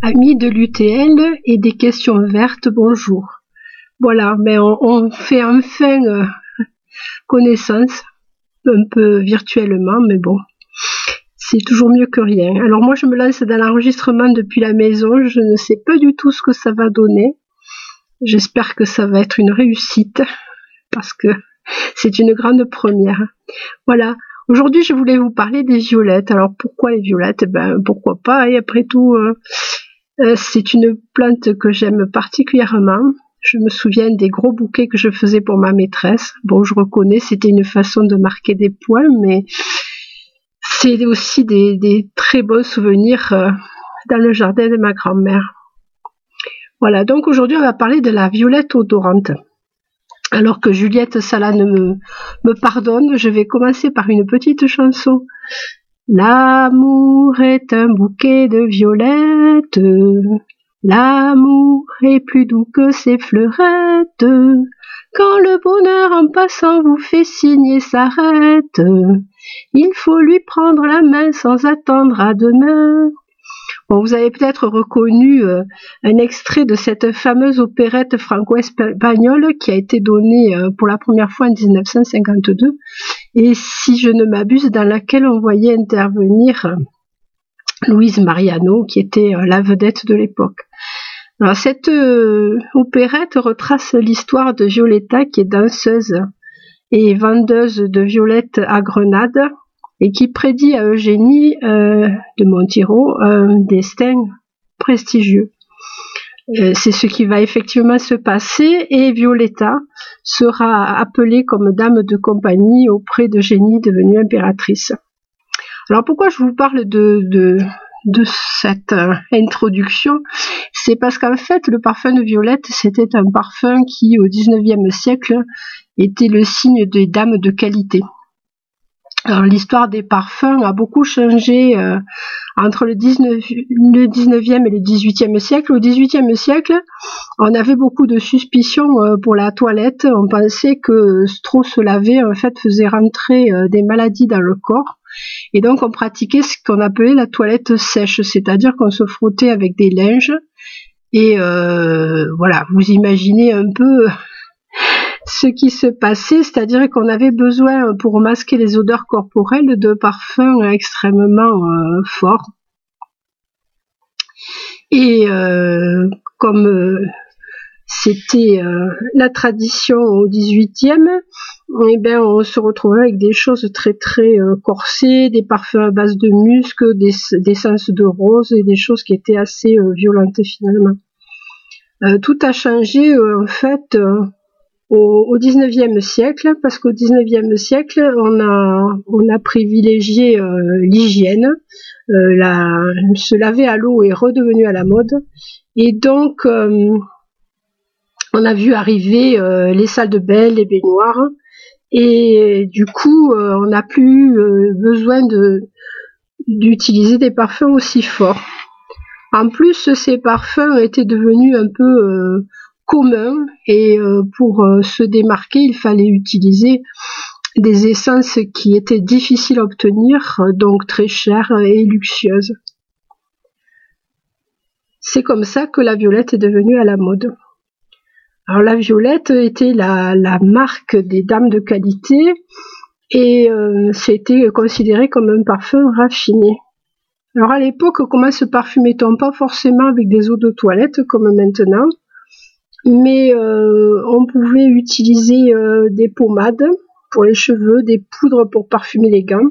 Amis de l'UTL et des questions vertes, bonjour. Voilà, mais on, fait enfin euh, connaissance, un peu virtuellement, mais bon, c'est toujours mieux que rien. Alors moi, je me lance dans l'enregistrement depuis la maison, je ne sais pas du tout ce que ça va donner. J'espère que ça va être une réussite, parce que c'est une grande première. Voilà. Aujourd'hui, je voulais vous parler des violettes. Alors pourquoi les violettes? Ben pourquoi pas Et après tout, euh, c'est une plante que j'aime particulièrement. Je me souviens des gros bouquets que je faisais pour ma maîtresse. Bon, je reconnais, c'était une façon de marquer des points, mais c'est aussi des, très beaux souvenirs euh, dans le jardin de ma grand-mère. Voilà, donc aujourd'hui on va parler de la violette odorante. Alors que Juliette Salane me, me pardonne, je vais commencer par une petite chanson L'amour est un bouquet de violettes. L'amour est plus doux que ses fleurettes. Quand le bonheur en passant vous fait signer s'arrête, il faut lui prendre la main sans attendre à demain vous avez peut-être reconnu euh, un extrait de cette fameuse opérette franco-espagnole qui a été donnée euh, pour la première fois en 1952 et si je ne m'abuse dans laquelle on voyait intervenir euh, Louise Mariano qui était la vedette de l'époque. Alors cette opérette retrace l'histoire de Violetta qui est danseuse et vendeuse de violettes à Grenade et qui prédit à Eugénie euh, de Montiro un destin prestigieux. Euh, c'est ce qui va effectivement se passer et Violetta sera appelée comme dame de compagnie auprès d'Eugénie devenue impératrice. Alors pourquoi je vous parle de, cette euh, introduction? C'est parce qu'en fait le parfum de Violette c'était un parfum qui au XIXe siècle était le signe des dames de qualité l'histoire des parfums a beaucoup changé euh, entre le, 19, le 19e et le 18e siècle. Au 18e siècle, on avait beaucoup de suspicions euh, pour la toilette. On pensait que trop se laver en fait faisait rentrer euh, des maladies dans le corps. Et donc on pratiquait ce qu'on appelait la toilette sèche, c'est-à-dire qu'on se frottait avec des linges. Et voilà, vous imaginez un peu ce qui se passait, c'est-à-dire qu'on avait besoin pour masquer les odeurs corporelles de parfums extrêmement euh, forts. Et euh, comme euh, c'était la tradition au 18e, eh bien, on se retrouvait avec des choses très très corsées, des parfums à base de musc, des, des sens de rose et des choses qui étaient assez violentes finalement. tout a changé en fait au, 19e siècle, parce qu'au 19e siècle, on a, on a privilégié euh, l'hygiène, euh, la, se laver à l'eau est redevenu à la mode, et donc euh, on a vu arriver les salles de bain, les baignoires, et du coup, on n'a plus besoin de d'utiliser des parfums aussi forts. En plus, ces parfums étaient devenus un peu commun et euh, pour euh, se démarquer, il fallait utiliser des essences qui étaient difficiles à obtenir, donc très chères et luxueuses. C'est comme ça que la violette est devenue à la mode. Alors la violette était la, marque des dames de qualité et euh, c'était considéré comme un parfum raffiné. Alors à l'époque, comment se parfumait-on Pas forcément avec des eaux de toilette comme maintenant, mais euh, on pouvait utiliser euh, des pommades pour les cheveux, des poudres pour parfumer les gants,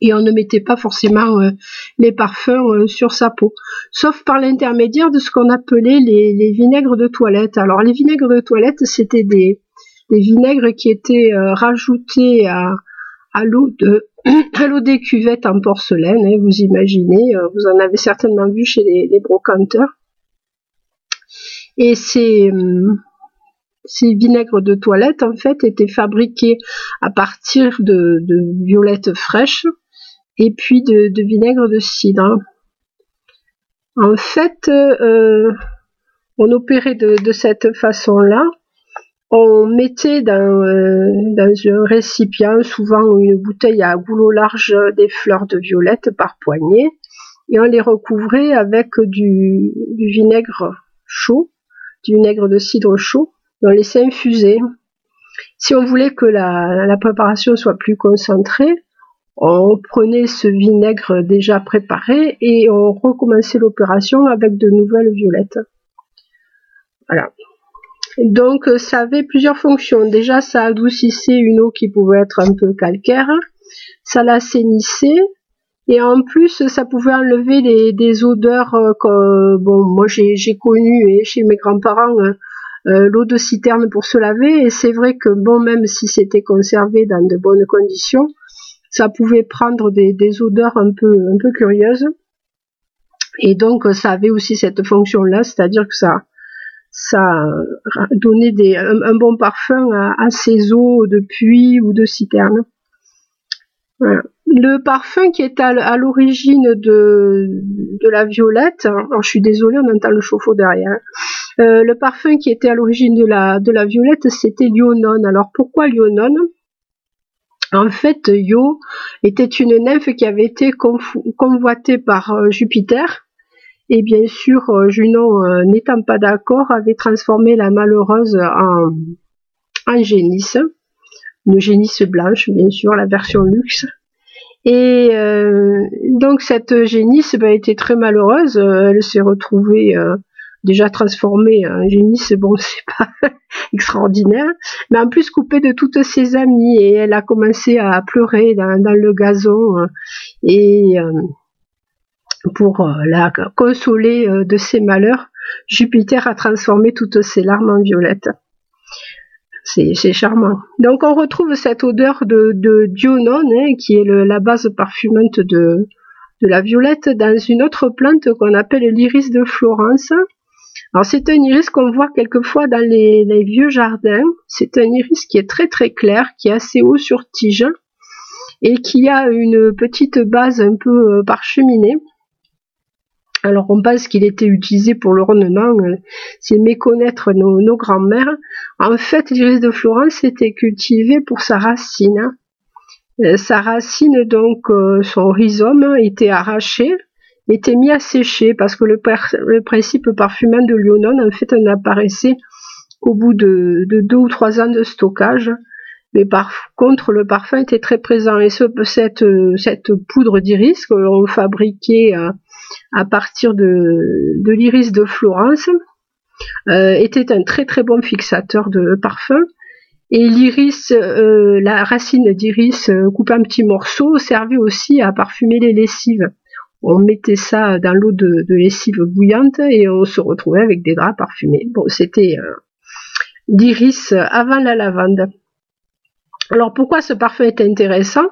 et on ne mettait pas forcément euh, les parfums sur sa peau, sauf par l'intermédiaire de ce qu'on appelait les, vinaigres de toilette. Alors les vinaigres de toilette, c'était des, vinaigres qui étaient rajoutés à, l'eau des cuvettes en porcelaine, hein, vous imaginez, vous en avez certainement vu chez les brocanteurs. Et ces, euh, ces vinaigres de toilette, en fait, étaient fabriqués à partir de, violettes fraîches et puis de, vinaigre de cidre. En fait, euh, on opérait de, cette façon-là. On mettait dans, euh, dans, un récipient, souvent une bouteille à goulot large, des fleurs de violette par poignée. et on les recouvrait avec du, vinaigre chaud, du vinaigre de cidre chaud, on laissait infuser. Si on voulait que la, préparation soit plus concentrée, on prenait ce vinaigre déjà préparé et on recommençait l'opération avec de nouvelles violettes. Voilà. Donc ça avait plusieurs fonctions. Déjà ça adoucissait une eau qui pouvait être un peu calcaire, ça l'assainissait et en plus ça pouvait enlever des odeurs euh, que bon moi j'ai connu et chez mes grands-parents euh, euh, l'eau de citerne pour se laver. Et c'est vrai que bon même si c'était conservé dans de bonnes conditions ça pouvait prendre des, odeurs un peu un peu curieuses. Et donc ça avait aussi cette fonction là c'est-à-dire que ça ça donnait des, un, bon parfum à, ces eaux de puits ou de citerne. Le parfum qui est à, l'origine de, la violette, alors je suis désolée, on entend le chauffe-eau derrière. Euh, le parfum qui était à l'origine de la, violette, c'était l'ionone. Alors pourquoi l'ionone? En fait, Io était une nymphe qui avait été convoitée par euh, Jupiter et bien sûr, euh, Junon, n'étant pas d'accord, avait transformé la malheureuse en, en génisse, une génisse blanche, bien sûr, la version luxe. Et euh, donc cette génisse ben, était très malheureuse. Elle s'est retrouvée déjà transformée en génisse. Bon, c'est pas extraordinaire, mais en plus coupée de toutes ses amies. Et elle a commencé à pleurer dans, le gazon. et pour euh, la consoler euh, de ses malheurs, Jupiter a transformé toutes ses larmes en violettes. C'est charmant. Donc on retrouve cette odeur de, de dionone, hein, qui est la base parfumante de, la violette, dans une autre plante qu'on appelle l'iris de Florence. Alors c'est un iris qu'on voit quelquefois dans les, les vieux jardins. C'est un iris qui est très très clair, qui est assez haut sur tige et qui a une petite base un peu euh, parcheminée. Alors on pense qu'il était utilisé pour l'ornement, euh, c'est méconnaître nos, nos grands-mères. En fait, l'iris de Florence était cultivé pour sa racine. Euh, sa racine, donc euh, son rhizome, était arraché, était mis à sécher parce que le, principe parfumant de l'ionone, en fait, n'apparaissait qu'au bout de, deux ou trois ans de stockage. Mais par contre, le parfum était très présent. Et cette, cette poudre d'iris que l'on fabriquait partir de, l'iris de Florence euh, était un très très bon fixateur de parfum. Et l'iris, euh, la racine d'iris euh, coupée en petits morceaux servait aussi à parfumer les lessives. On mettait ça dans l'eau de, lessive bouillante et on se retrouvait avec des draps parfumés. Bon, c'était l'iris avant la lavande. Alors pourquoi ce parfum est intéressant?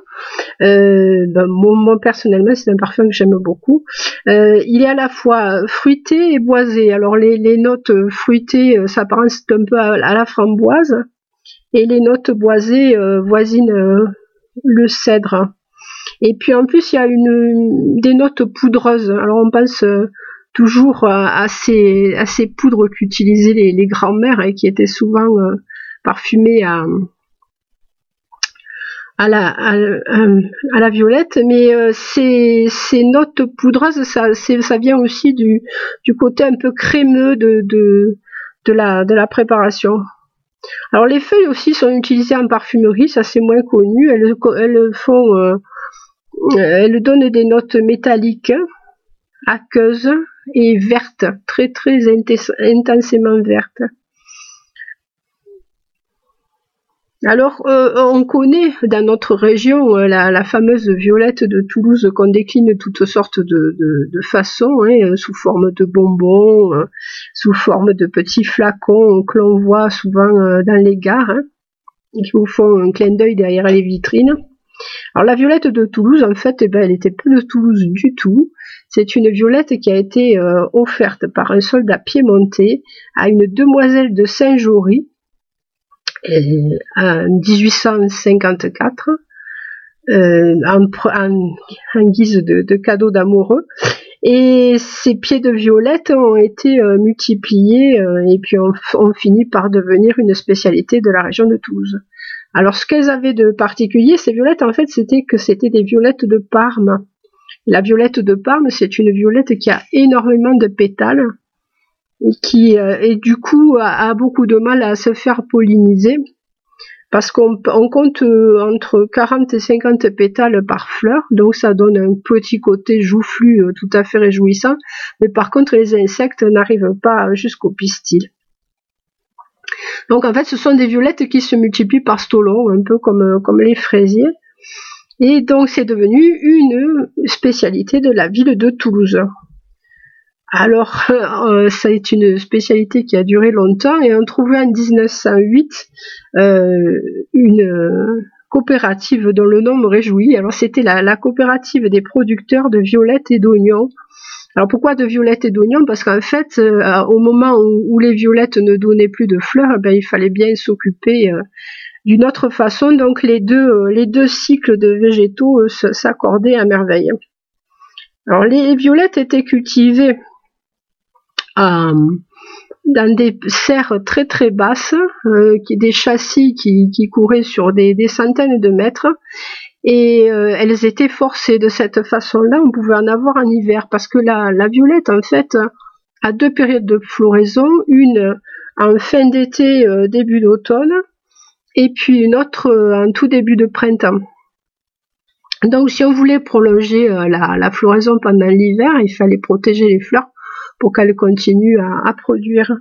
Euh, ben, moi, personnellement c'est un parfum que j'aime beaucoup. Euh, il est à la fois fruité et boisé. Alors les, notes fruitées euh, s'apparentent un peu à, la framboise et les notes boisées voisinent le cèdre. Et puis en plus il y a une, des notes poudreuses. Alors on pense toujours à, ces, poudres qu'utilisaient les, les grands-mères et qui étaient souvent parfumées à, à la, à, la violette, mais euh, ces, notes poudreuses, ça, vient aussi du, côté un peu crémeux de, la, de la préparation. Alors les feuilles aussi sont utilisées en parfumerie, ça c'est moins connu. Elles, elles font, euh, elles donnent des notes métalliques, aqueuses et vertes, très très intensément vertes. Alors, euh, on connaît dans notre région euh, la, fameuse violette de Toulouse qu'on décline toutes sortes de, façons, hein, euh, sous forme de bonbons, sous forme de petits flacons que l'on voit souvent dans les gares, hein, qui vous font un clin d'œil derrière les vitrines. Alors la violette de Toulouse, en fait, eh ben, elle était plus de Toulouse du tout. C'est une violette qui a été offerte par un soldat piémontais à une demoiselle de Saint-Jory, en 1854 euh, en, guise de, cadeau d'amoureux. Et ces pieds de violette ont été euh, multipliés euh, et puis ont, fini par devenir une spécialité de la région de Toulouse. Alors ce qu'elles avaient de particulier, ces violettes, en fait, c'était que c'était des violettes de Parme La violette de Parme, c'est une violette qui a énormément de pétales qui, et du coup, a, beaucoup de mal à se faire polliniser parce qu'on compte euh, entre 40 et 50 pétales par fleur, donc ça donne un petit côté joufflu euh, tout à fait réjouissant, mais par contre les insectes n'arrivent pas jusqu'au pistil. Donc en fait ce sont des violettes qui se multiplient par stolon, un peu comme, euh, comme les fraisiers, et donc c'est devenu une spécialité de la ville de Toulouse. Alors, euh, ça est une spécialité qui a duré longtemps et on trouvait en 1908 euh, une euh, coopérative dont le nom me réjouit. Alors, c'était la, coopérative des producteurs de violettes et d'oignons. Alors, pourquoi de violettes et d'oignons? Parce qu'en fait, au moment où, les violettes ne donnaient plus de fleurs, eh ben, il fallait bien s'occuper d'une autre façon. Donc, les deux, les deux cycles de végétaux s'accordaient à merveille. Alors, les violettes étaient cultivées euh, dans des serres très très basses, euh, qui, des châssis qui, couraient sur des, centaines de mètres, et euh, elles étaient forcées de cette façon-là. On pouvait en avoir en hiver parce que la, violette, en fait, a deux périodes de floraison, une en fin d'été, début d'automne, et puis une autre en tout début de printemps. Donc si on voulait prolonger la floraison pendant l'hiver, il fallait protéger les fleurs pour qu'elle continue à, produire.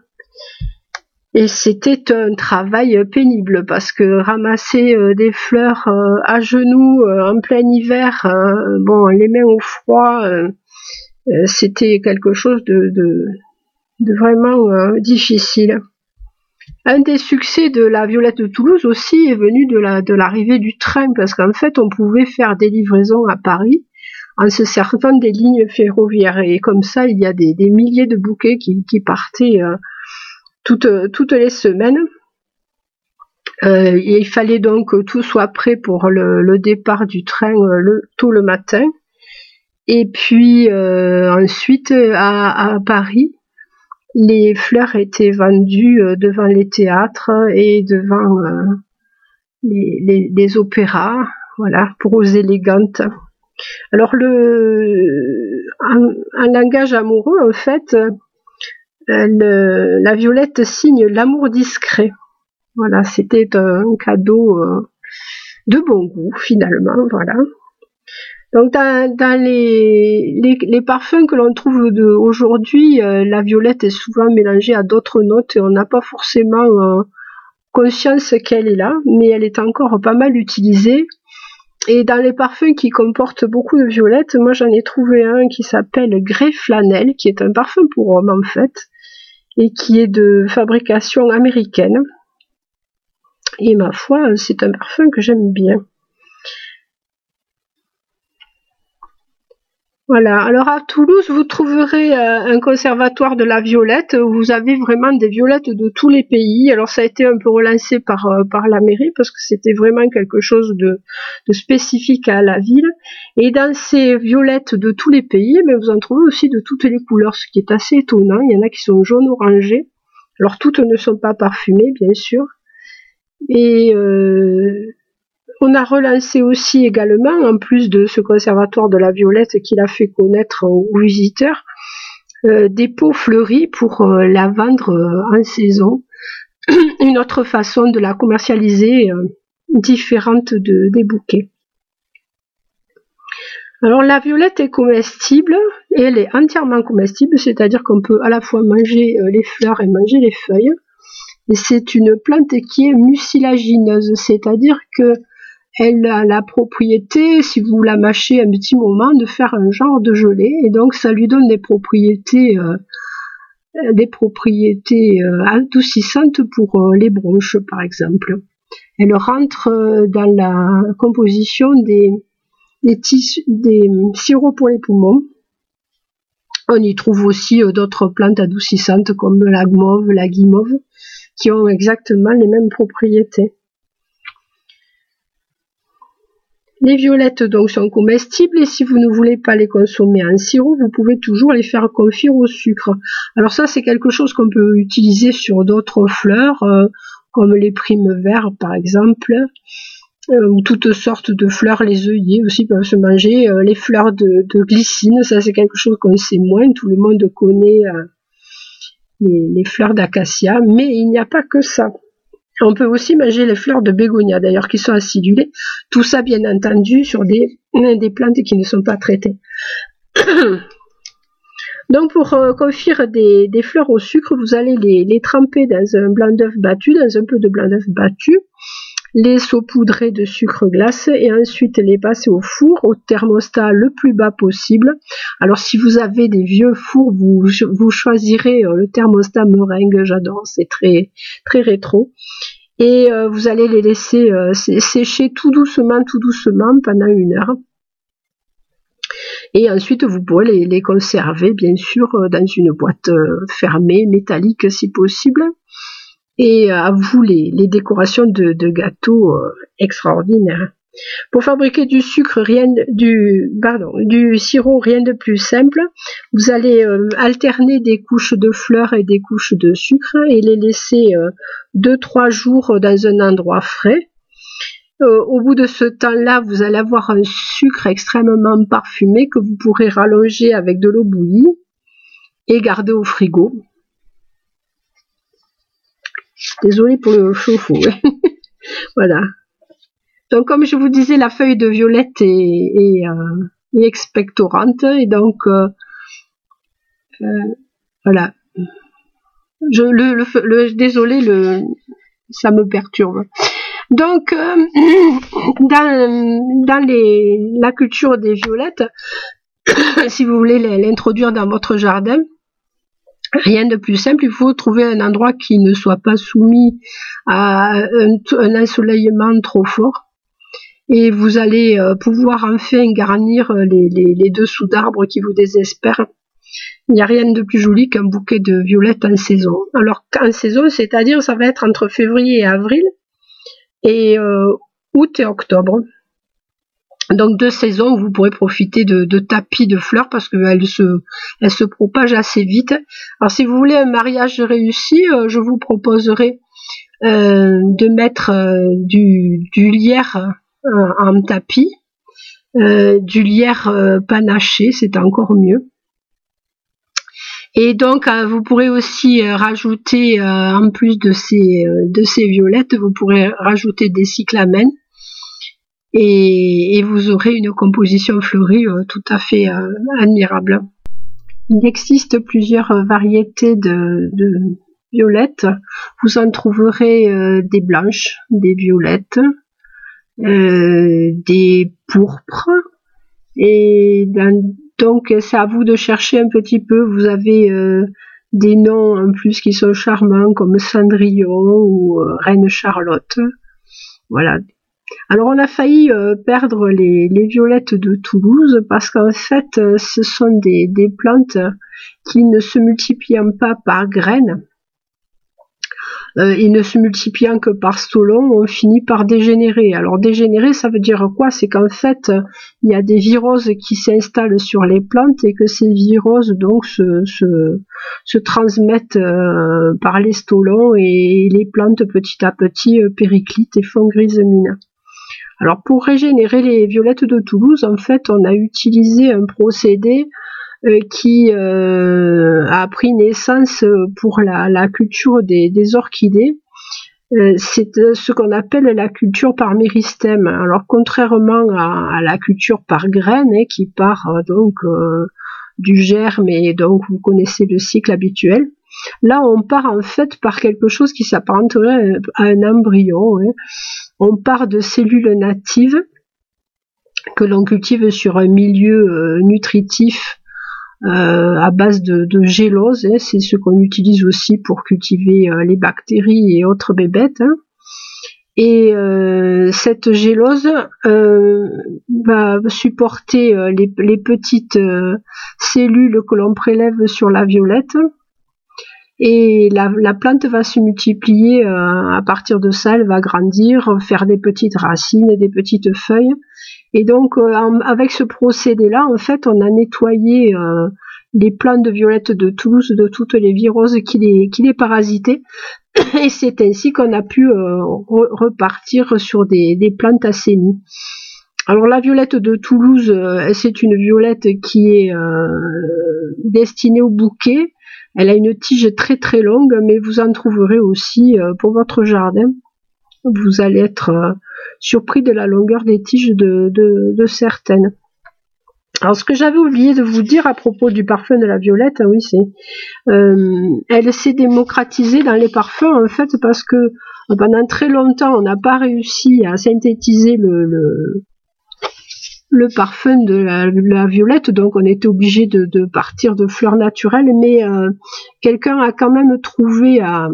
Et c'était un travail pénible parce que ramasser euh, des fleurs euh, à genoux euh, en plein hiver, bon, les mains au froid, c'était quelque chose de, vraiment difficile. Un des succès de la Violette de Toulouse aussi est venu de l'arrivée du train parce qu'en fait on pouvait faire des livraisons à Paris en se servant des lignes ferroviaires. Et comme ça, il y a des, milliers de bouquets qui, partaient euh, toutes, toutes les semaines. Euh, il fallait donc que tout soit prêt pour le, départ du train euh, le, tôt le matin. Et puis ensuite, à, Paris, les fleurs étaient vendues devant les théâtres et devant les, les, opéras, voilà, pour aux élégantes. Alors le un, langage amoureux, en fait, la violette signe l'amour discret. Voilà, c'était un cadeau euh, de bon goût finalement, voilà. Donc dans, les, parfums que l'on trouve aujourd'hui, euh, la violette est souvent mélangée à d'autres notes et on n'a pas forcément euh, conscience qu'elle est là, mais elle est encore pas mal utilisée et dans les parfums qui comportent beaucoup de violettes, moi j'en ai trouvé un qui s'appelle Grey Flanelle, qui est un parfum pour homme en fait, et qui est de fabrication américaine. Et ma foi, c'est un parfum que j'aime bien. Voilà. Alors à Toulouse, vous trouverez euh, un conservatoire de la violette où vous avez vraiment des violettes de tous les pays. Alors ça a été un peu relancé par euh, par la mairie parce que c'était vraiment quelque chose de, spécifique à la ville. Et dans ces violettes de tous les pays, mais eh vous en trouvez aussi de toutes les couleurs, ce qui est assez étonnant. Il y en a qui sont jaune orangé. Alors toutes ne sont pas parfumées, bien sûr. Et euh, on a relancé aussi également, en plus de ce conservatoire de la violette qu'il a fait connaître aux visiteurs, euh, des pots fleuris pour euh, la vendre euh, en saison. Une autre façon de la commercialiser différente de, des bouquets. Alors la violette est comestible et elle est entièrement comestible, c'est-à-dire qu'on peut à la fois manger les fleurs et manger les feuilles. Et c'est une plante qui est mucilagineuse, c'est-à-dire que elle a la propriété, si vous la mâchez un petit moment, de faire un genre de gelée, et donc ça lui donne des propriétés, euh, des propriétés euh, adoucissantes pour euh, les bronches, par exemple. Elle rentre dans la composition des, des, des sirops pour les poumons. On y trouve aussi d'autres plantes adoucissantes comme la guimauve, la guimauve, qui ont exactement les mêmes propriétés. Les violettes donc sont comestibles et si vous ne voulez pas les consommer en sirop, vous pouvez toujours les faire confire au sucre. Alors ça c'est quelque chose qu'on peut utiliser sur d'autres fleurs, euh, comme les primes verts par exemple. ou toutes sortes de fleurs, les œillets aussi peuvent se manger, les fleurs de, glycine, ça c'est quelque chose qu'on sait moins, tout le monde connaît les, fleurs d'acacia, mais il n'y a pas que ça. On peut aussi manger les fleurs de bégonia, d'ailleurs, qui sont acidulées. Tout ça, bien entendu, sur des, des plantes qui ne sont pas traitées. Donc, pour euh, confire des, fleurs au sucre, vous allez les, les tremper dans un blanc d'œuf battu, dans un peu de blanc d'œuf battu les saupoudrer de sucre glace et ensuite les passer au four au thermostat le plus bas possible. Alors si vous avez des vieux fours, vous, vous choisirez euh, le thermostat meringue, j'adore, c'est très très rétro. Et euh, vous allez les laisser euh, sécher tout doucement, tout doucement pendant une heure. Et ensuite, vous pourrez les, les conserver, bien sûr, dans une boîte fermée, métallique si possible et à vous les, décorations de, gâteaux euh, extraordinaires. Pour fabriquer du sucre, rien du pardon, du sirop, rien de plus simple. Vous allez euh, alterner des couches de fleurs et des couches de sucre et les laisser 2-3 euh, jours dans un endroit frais. au bout de ce temps-là, vous allez avoir un sucre extrêmement parfumé que vous pourrez rallonger avec de l'eau bouillie et garder au frigo. Désolée pour le chauffe-eau. voilà. Donc comme je vous disais, la feuille de violette est, euh, expectorante et donc euh, euh, voilà. Je désolé, ça me perturbe. Donc dans, la culture des violettes, si vous voulez l'introduire dans votre jardin, Rien de plus simple, il faut trouver un endroit qui ne soit pas soumis à un, ensoleillement trop fort. Et vous allez euh, pouvoir enfin garnir les, dessous d'arbres qui vous désespèrent. Il n'y a rien de plus joli qu'un bouquet de violettes en saison. Alors en saison, c'est-à-dire ça va être entre février et avril et euh, août et octobre. Donc deux saisons vous pourrez profiter de, tapis de fleurs parce qu'elles se, propagent assez vite. Alors si vous voulez un mariage réussi, euh, je vous proposerai euh, de mettre euh, du, du, lierre en tapis, du lierre panaché, c'est encore mieux. Et donc vous pourrez aussi rajouter, en plus de ces, de ces violettes, vous pourrez rajouter des cyclamènes et, vous aurez une composition fleurie euh, tout à fait euh, admirable. Il existe plusieurs variétés de, violettes. Vous en trouverez euh, des blanches, des violettes, des pourpres. Et donc c'est à vous de chercher un petit peu. Vous avez des noms en plus qui sont charmants comme Cendrillon ou Reine Charlotte. Voilà, alors on a failli euh, perdre les, violettes de Toulouse parce qu'en fait euh, ce sont des, plantes qui ne se multiplient pas par graines. Euh, et ne se multipliant que par stolon, on finit par dégénérer. Alors dégénérer, ça veut dire quoi? C'est qu'en fait, il y a des viroses qui s'installent sur les plantes et que ces viroses donc se, se, transmettent par les stolons et les plantes petit à petit périclitent et font grise mine. Alors pour régénérer les violettes de Toulouse, en fait, on a utilisé un procédé euh, qui euh, a pris naissance pour la, culture des, orchidées. Euh, c'est ce qu'on appelle la culture par méristème. Alors contrairement à, la culture par graine, hein, qui part donc du germe et donc vous connaissez le cycle habituel. Là, on part en fait par quelque chose qui s'apparenterait à un embryon. Hein. On part de cellules natives que l'on cultive sur un milieu euh, nutritif euh, à base de, gélose. Hein. C'est ce qu'on utilise aussi pour cultiver euh, les bactéries et autres bébêtes. Hein. Et cette gélose va supporter les petites cellules que l'on prélève sur la violette et la, plante va se multiplier euh, à partir de ça, elle va grandir, faire des petites racines, des petites feuilles. Et donc euh, avec ce procédé-là, en fait, on a nettoyé euh, les plantes de violettes de Toulouse de toutes les viroses qui les, qui les parasitaient. Et c'est ainsi qu'on a pu repartir sur des, des plantes assainies. Alors la violette de Toulouse, c'est une violette qui est destinée au bouquet. Elle a une tige très très longue, mais vous en trouverez aussi pour votre jardin. Vous allez être surpris de la longueur des tiges de, certaines. Alors ce que j'avais oublié de vous dire à propos du parfum de la violette, oui c'est, euh, elle s'est démocratisée dans les parfums en fait parce que pendant très longtemps on n'a pas réussi à synthétiser le, parfum de la, violette, donc on était obligé de, partir de fleurs naturelles, mais euh, quelqu'un a quand même trouvé à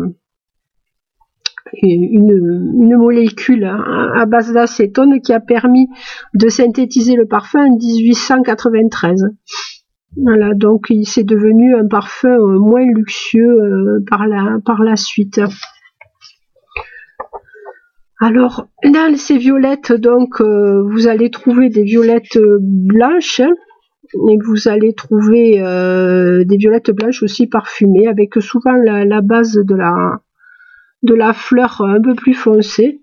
une, molécule à base d'acétone qui a permis de synthétiser le parfum en 1893. Voilà, donc il s'est devenu un parfum euh, moins luxueux euh, par, la, par la suite. Alors, dans ces violettes, donc, euh, vous allez trouver des violettes blanches et vous allez trouver des violettes blanches aussi parfumées avec souvent la base de la, fleur un peu plus foncée.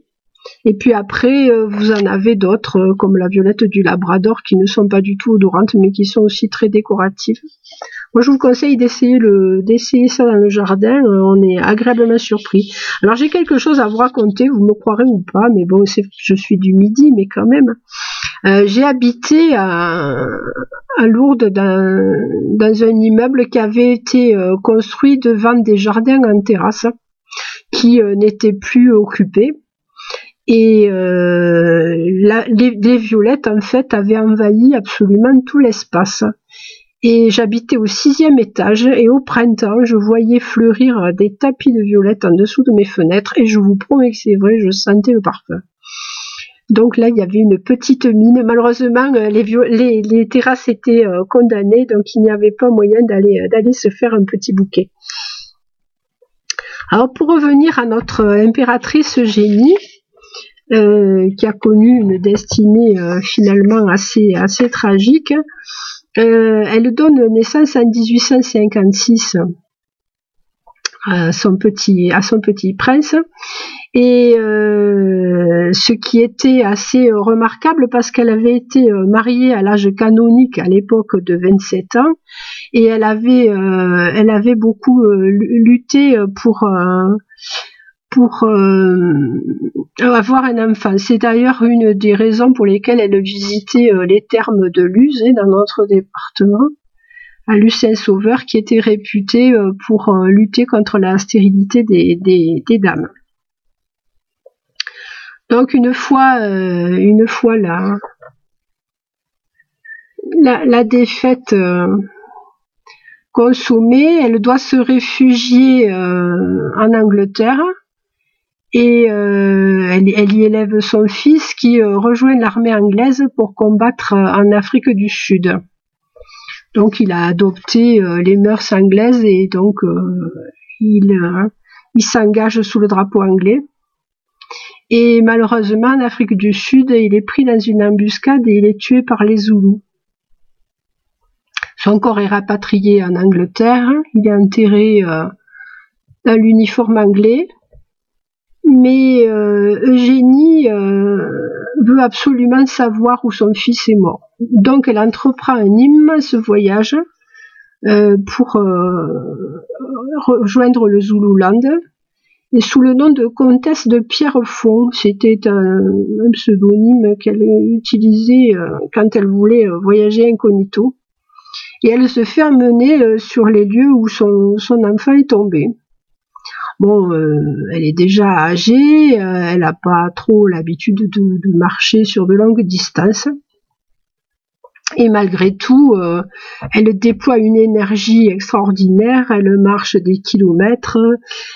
Et puis après, euh, vous en avez d'autres, euh, comme la violette du Labrador, qui ne sont pas du tout odorantes, mais qui sont aussi très décoratives. Moi, je vous conseille d'essayer le, d'essayer ça dans le jardin. Euh, on est agréablement surpris. Alors, j'ai quelque chose à vous raconter. Vous me croirez ou pas, mais bon, je suis du Midi, mais quand même. j'ai habité à, à Lourdes dans, dans, un immeuble qui avait été construit devant des jardins en terrasse qui euh, n'était plus occupé. Et euh, les, violettes, en fait, avaient envahi absolument tout l'espace. Et j'habitais au sixième étage et au printemps, je voyais fleurir des tapis de violettes en dessous de mes fenêtres et je vous promets que c'est vrai, je sentais le parfum. Donc là, il y avait une petite mine. Malheureusement, euh, les, terrasses étaient condamnées, donc il n'y avait pas moyen d'aller d'aller se faire un petit bouquet. Alors pour revenir à notre impératrice Eugénie, euh, qui a connu une destinée euh, finalement assez, assez tragique, euh, elle donne naissance en 1856 à son petit, à son petit prince. Et ce qui était assez remarquable parce qu'elle avait été mariée à l'âge canonique à l'époque de 27 ans et elle avait, euh, elle avait beaucoup euh, lutté pour euh, pour avoir un enfant. C'est d'ailleurs une des raisons pour lesquelles elle visitait les termes de Luz dans notre département, à Lucin-Sauveur, qui était réputé pour lutter contre la stérilité des, des, dames. Donc une fois, une fois la, la, la défaite consommée, elle doit se réfugier euh, en Angleterre et euh, elle, y élève son fils qui euh, rejoint l'armée anglaise pour combattre en Afrique du Sud. Donc il a adopté les mœurs anglaises et donc il, il s'engage sous le drapeau anglais. Et malheureusement, en Afrique du Sud, il est pris dans une embuscade et il est tué par les Zoulous. Son corps est rapatrié en Angleterre. Il est enterré euh, dans l'uniforme anglais. Mais euh, Eugénie euh, veut absolument savoir où son fils est mort. Donc elle entreprend un immense voyage pour rejoindre le Zululand et sous le nom de comtesse de Pierrefonds. C'était un, pseudonyme qu'elle utilisait quand elle voulait voyager incognito et elle se fait euh, sur les lieux où son, enfant est tombé. Bon, euh, elle est déjà âgée, euh, elle n'a pas trop l'habitude de, marcher sur de longues distances. Et malgré tout, elle déploie une énergie extraordinaire, elle marche des kilomètres,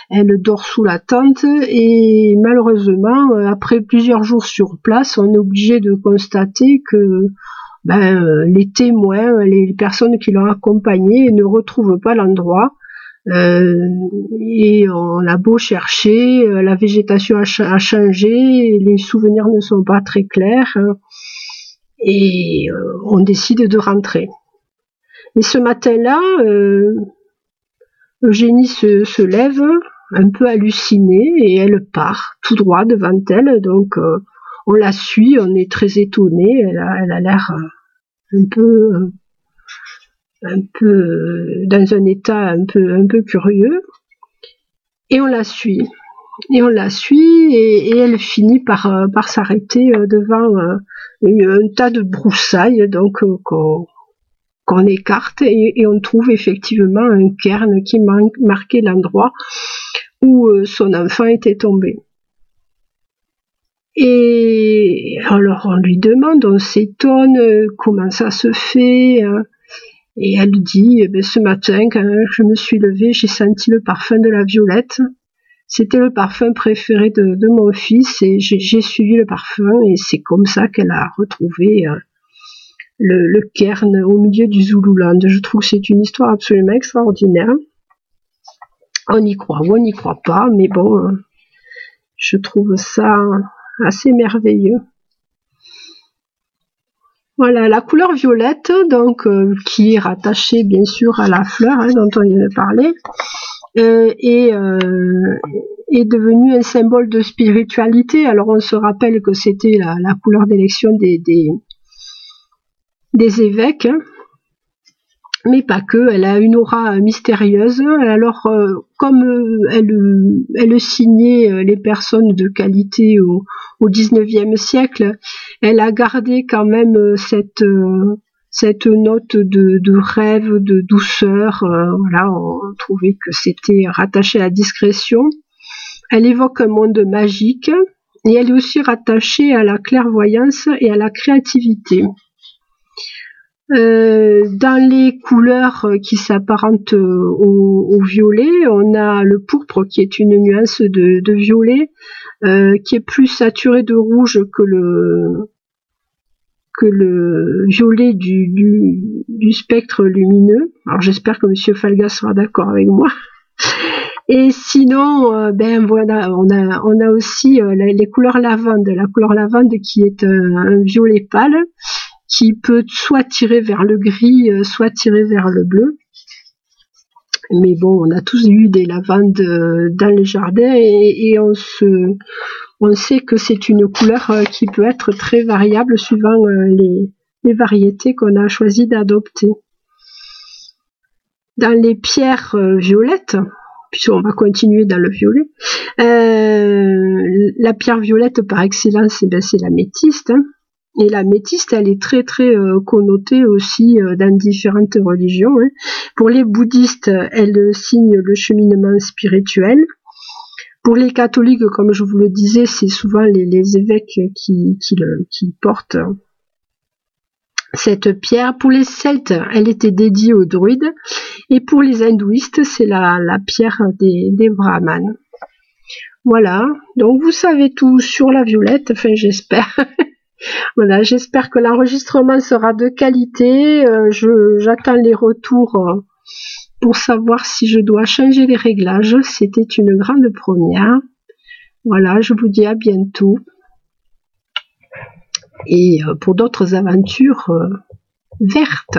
elle dort sous la tente et malheureusement, après plusieurs jours sur place, on est obligé de constater que ben, euh, les témoins, les personnes qui l'ont accompagné ne retrouvent pas l'endroit. Euh, et on a beau chercher, euh, la végétation a, changé, les souvenirs ne sont pas très clairs, hein, et on décide de rentrer. Et ce matin-là, Eugénie se, lève, un peu hallucinée et elle part tout droit devant elle. Donc euh, on la suit, on est très étonné. Elle a, l'air un peu, un peu dans un état un peu, un peu curieux. Et on la suit. Et on la suit et, elle finit par, par s'arrêter devant un tas de broussailles donc qu'on écarte et, on trouve effectivement un cairn qui marquait l'endroit où euh, son enfant était tombé. Et alors on lui demande, on s'étonne euh, comment ça se fait. Euh, et elle dit, eh ben, ce matin, quand je me suis levée, j'ai senti le parfum de la violette. C'était le parfum préféré de, mon fils et j'ai suivi le parfum et c'est comme ça qu'elle a retrouvé le, cairn au milieu du Zululand. Je trouve que c'est une histoire absolument extraordinaire. On y croit ou on n'y croit pas, mais bon, hein, je trouve ça assez merveilleux. Voilà, la couleur violette, donc euh, qui est rattachée bien sûr à la fleur hein, dont on vient de parler, euh, est, euh, est devenue un symbole de spiritualité. Alors on se rappelle que c'était la, couleur d'élection des, évêques, hein. mais pas que. Elle a une aura mystérieuse. Alors, comme elle, elle signait les personnes de qualité au, au 19e siècle, elle a gardé quand même cette cette note de, de, rêve, de douceur. voilà, on trouvait que c'était rattaché à la discrétion. Elle évoque un monde magique et elle est aussi rattachée à la clairvoyance et à la créativité. Euh, dans les couleurs qui s'apparentent au, violet, on a le pourpre qui est une nuance de, violet, euh, qui est plus saturé de rouge que le que le violet du, du, spectre lumineux. Alors j'espère que Monsieur Falga sera d'accord avec moi. Et sinon, euh, ben voilà, on a on a aussi les couleurs lavande, la couleur lavande qui est un violet pâle qui peut soit tirer vers le gris, euh, soit tirer vers le bleu. Mais bon, on a tous eu des lavandes euh, dans les jardins et, on sait que c'est une couleur euh, qui peut être très variable suivant les, variétés qu'on a choisi d'adopter. Dans les pierres violettes, puisqu'on va continuer dans le violet, la pierre violette par excellence, eh ben, c'est la métiste. Hein. Et la métiste, elle est très très euh, connotée aussi euh, dans différentes religions. Hein. Pour les bouddhistes, elle signe le cheminement spirituel. Pour les catholiques, comme je vous le disais, c'est souvent les, évêques qui, portent cette pierre. Pour les Celtes, elle était dédiée aux druides. Et pour les hindouistes, c'est la, pierre des, des brahmanes. Voilà, donc vous savez tout sur la violette, enfin j'espère. Voilà, j'espère que l'enregistrement sera de qualité. Euh, j'attends les retours euh, pour savoir si je dois changer les réglages. C'était une grande première. Voilà, je vous dis à bientôt. Et euh, pour d'autres aventures vertes.